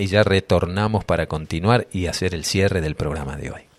y ya retornamos para continuar y hacer el cierre del programa de hoy.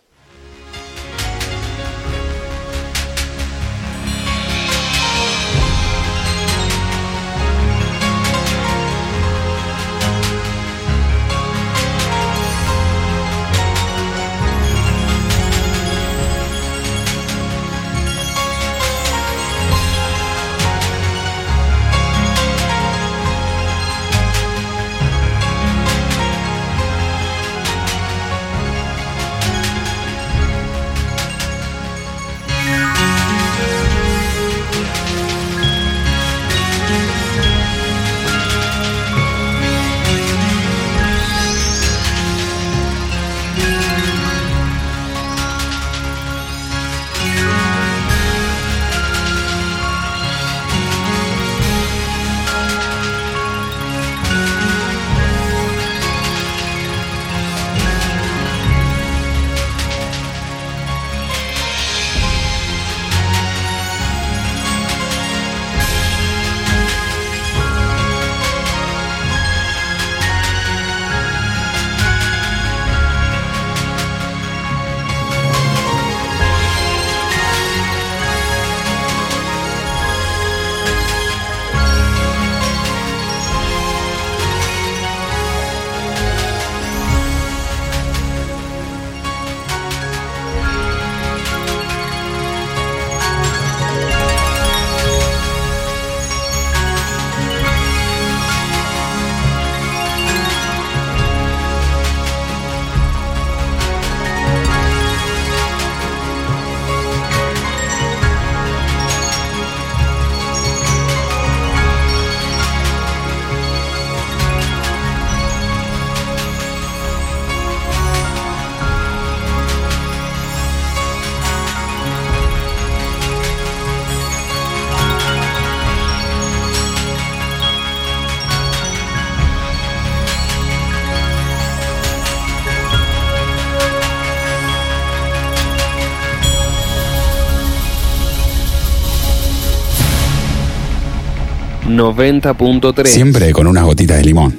Siempre con unas gotitas de limón.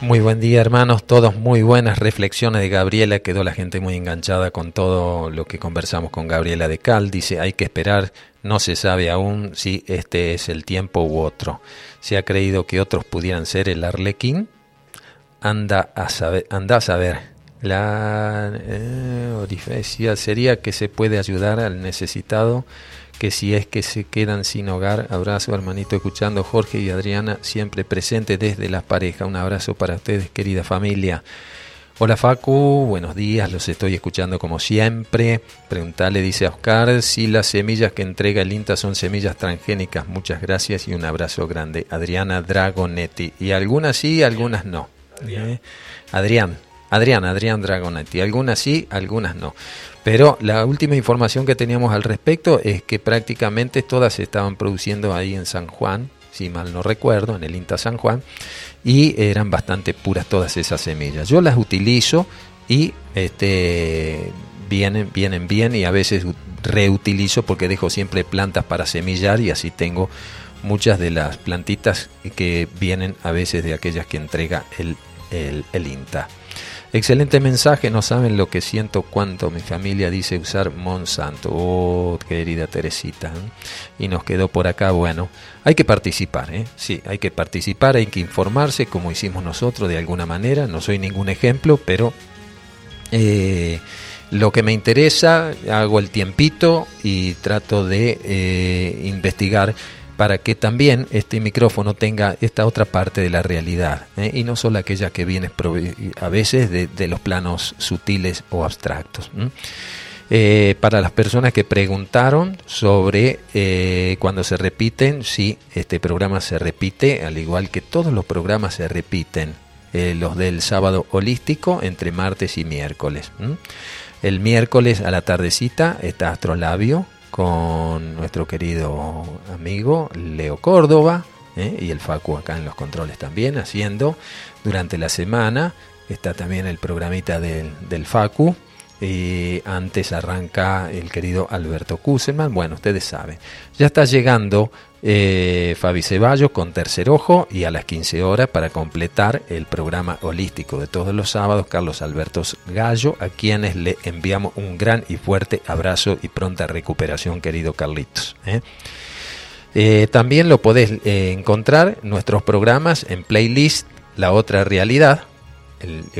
Muy buen día hermanos, todos muy buenas reflexiones de Gabriela, quedó la gente muy enganchada con todo lo que conversamos con Gabriela de Cal, dice hay que esperar, no se sabe aún si este es el tiempo u otro. Se ha creído que otros pudieran ser el arlequín, anda a saber, anda a saber. La eh, sería que se puede ayudar al necesitado que si es que se quedan sin hogar, abrazo hermanito escuchando Jorge y Adriana, siempre presente desde la pareja. Un abrazo para ustedes, querida familia. Hola Facu, buenos días, los estoy escuchando como siempre. Preguntale, dice Oscar, si las semillas que entrega el INTA son semillas transgénicas. Muchas gracias y un abrazo grande. Adriana Dragonetti. Y algunas sí, algunas no. Adrián, Adrián, Adrián, Adrián Dragonetti. Algunas sí, algunas no. Pero la última información que teníamos al respecto es que prácticamente todas se estaban produciendo ahí en San Juan, si mal no recuerdo, en el INTA San Juan, y eran bastante puras todas esas semillas. Yo las utilizo y este, vienen, vienen bien y a veces reutilizo porque dejo siempre plantas para semillar y así tengo muchas de las plantitas que vienen a veces de aquellas que entrega el, el, el INTA. Excelente mensaje, no saben lo que siento cuando mi familia dice usar Monsanto. Oh, querida Teresita. ¿eh? Y nos quedó por acá, bueno, hay que participar, ¿eh? Sí, hay que participar, hay que informarse como hicimos nosotros de alguna manera. No soy ningún ejemplo, pero eh, lo que me interesa, hago el tiempito y trato de eh, investigar para que también este micrófono tenga esta otra parte de la realidad ¿eh? y no solo aquella que viene a veces de, los planos sutiles o abstractos. Eh, para las personas que preguntaron sobre eh, cuando se repiten, sí, este programa se repite, al igual que todos los programas se repiten, los del sábado holístico entre martes y miércoles. El miércoles a la tardecita está Astrolabio, con nuestro querido amigo Leo Córdoba ¿eh? y el Facu acá en los controles también haciendo durante la semana. Está también el programita del, del Facu. Y antes arranca el querido Alberto Kuselman. Bueno, ustedes saben. Ya está llegando eh, Fabi Ceballos con Tercer Ojo y a las 15 horas para completar el programa holístico de todos los sábados, Carlos Alberto Gallo, a quienes le enviamos un gran y fuerte abrazo y pronta recuperación, querido Carlitos. ¿eh? Eh, también lo podés encontrar nuestros programas en playlist La Otra Realidad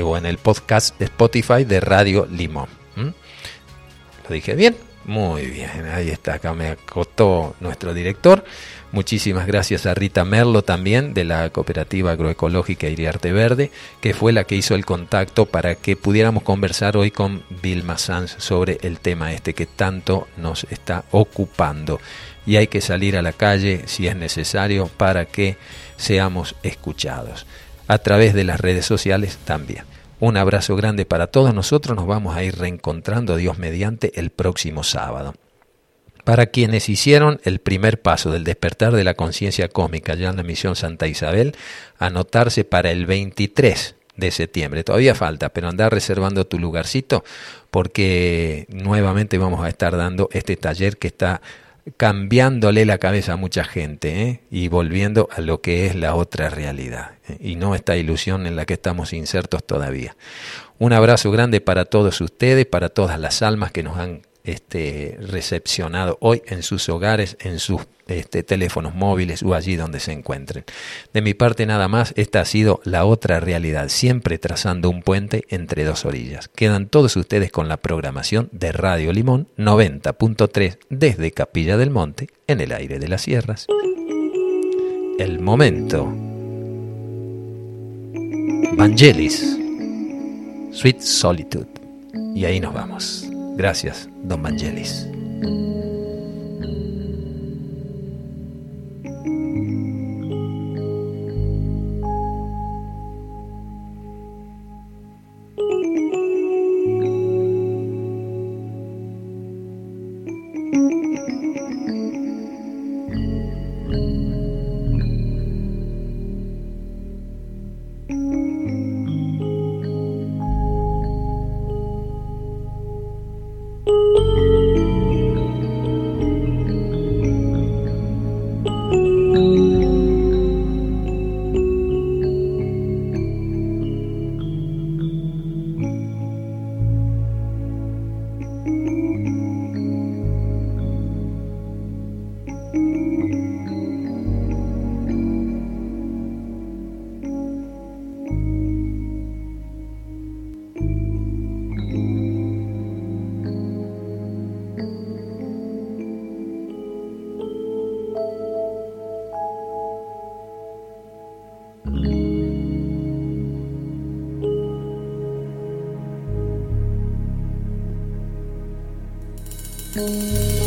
o en el podcast Spotify de Radio Limón. ¿Lo dije bien? Muy bien, ahí está, acá me acotó nuestro director. Muchísimas gracias a Rita Merlo también de la Cooperativa Agroecológica Iriarte Verde, que fue la que hizo el contacto para que pudiéramos conversar hoy con Vilma Sanz sobre el tema este que tanto nos está ocupando. Y hay que salir a la calle si es necesario para que seamos escuchados. A través de las redes sociales también. Un abrazo grande para todos nosotros. Nos vamos a ir reencontrando, Dios mediante, el próximo sábado. Para quienes hicieron el primer paso del despertar de la conciencia cósmica ya en la misión Santa Isabel, anotarse para el 23 de septiembre. Todavía falta, pero anda reservando tu lugarcito porque nuevamente vamos a estar dando este taller que está cambiándole la cabeza a mucha gente ¿eh? y volviendo a lo que es la otra realidad ¿eh? y no esta ilusión en la que estamos insertos todavía. Un abrazo grande para todos ustedes, para todas las almas que nos han este, recepcionado hoy en sus hogares, en sus este, teléfonos móviles o allí donde se encuentren. De mi parte nada más, esta ha sido la otra realidad, siempre trazando un puente entre dos orillas. Quedan todos ustedes con la programación de Radio Limón 90.3 desde Capilla del Monte, en el aire de las sierras. El momento. Vangelis. Sweet Solitude. Y ahí nos vamos. Gracias, don Vangelis. Música